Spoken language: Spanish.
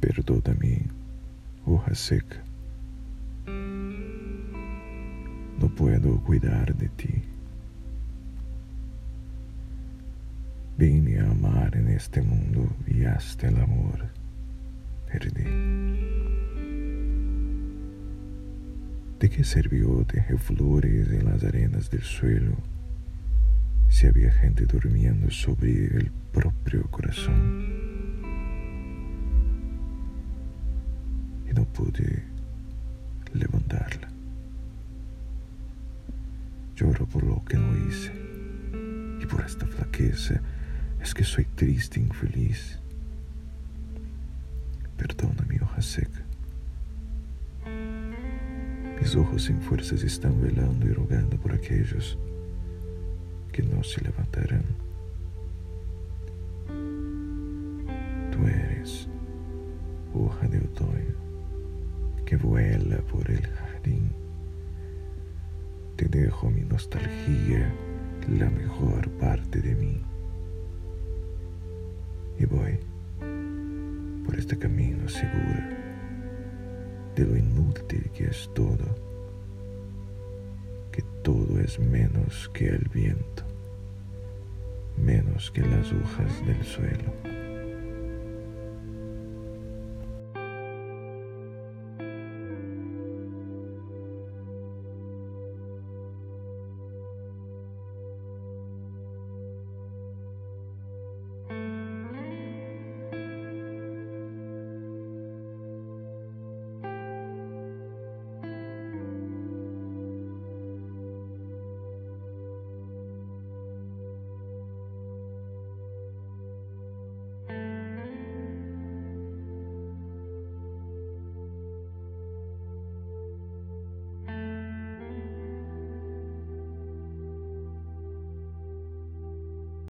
Perdóname, hoja seca. No puedo cuidar de ti. Vine a amar en este mundo y hasta el amor perdí. ¿De qué sirvió tejer flores en las arenas del suelo si había gente durmiendo sobre el propio corazón? Pude levantarla. Lloro por lo que no hice y por esta flaqueza es que soy triste e infeliz. Perdona mi hoja seca. Mis ojos sin fuerzas están velando y rogando por aquellos que no se levantarán. Tú eres hoja de otoño que vuela por el jardín. Te dejo mi nostalgia, la mejor parte de mí y voy por este camino seguro de lo inútil que es todo, que todo es menos que el viento, menos que las hojas del suelo.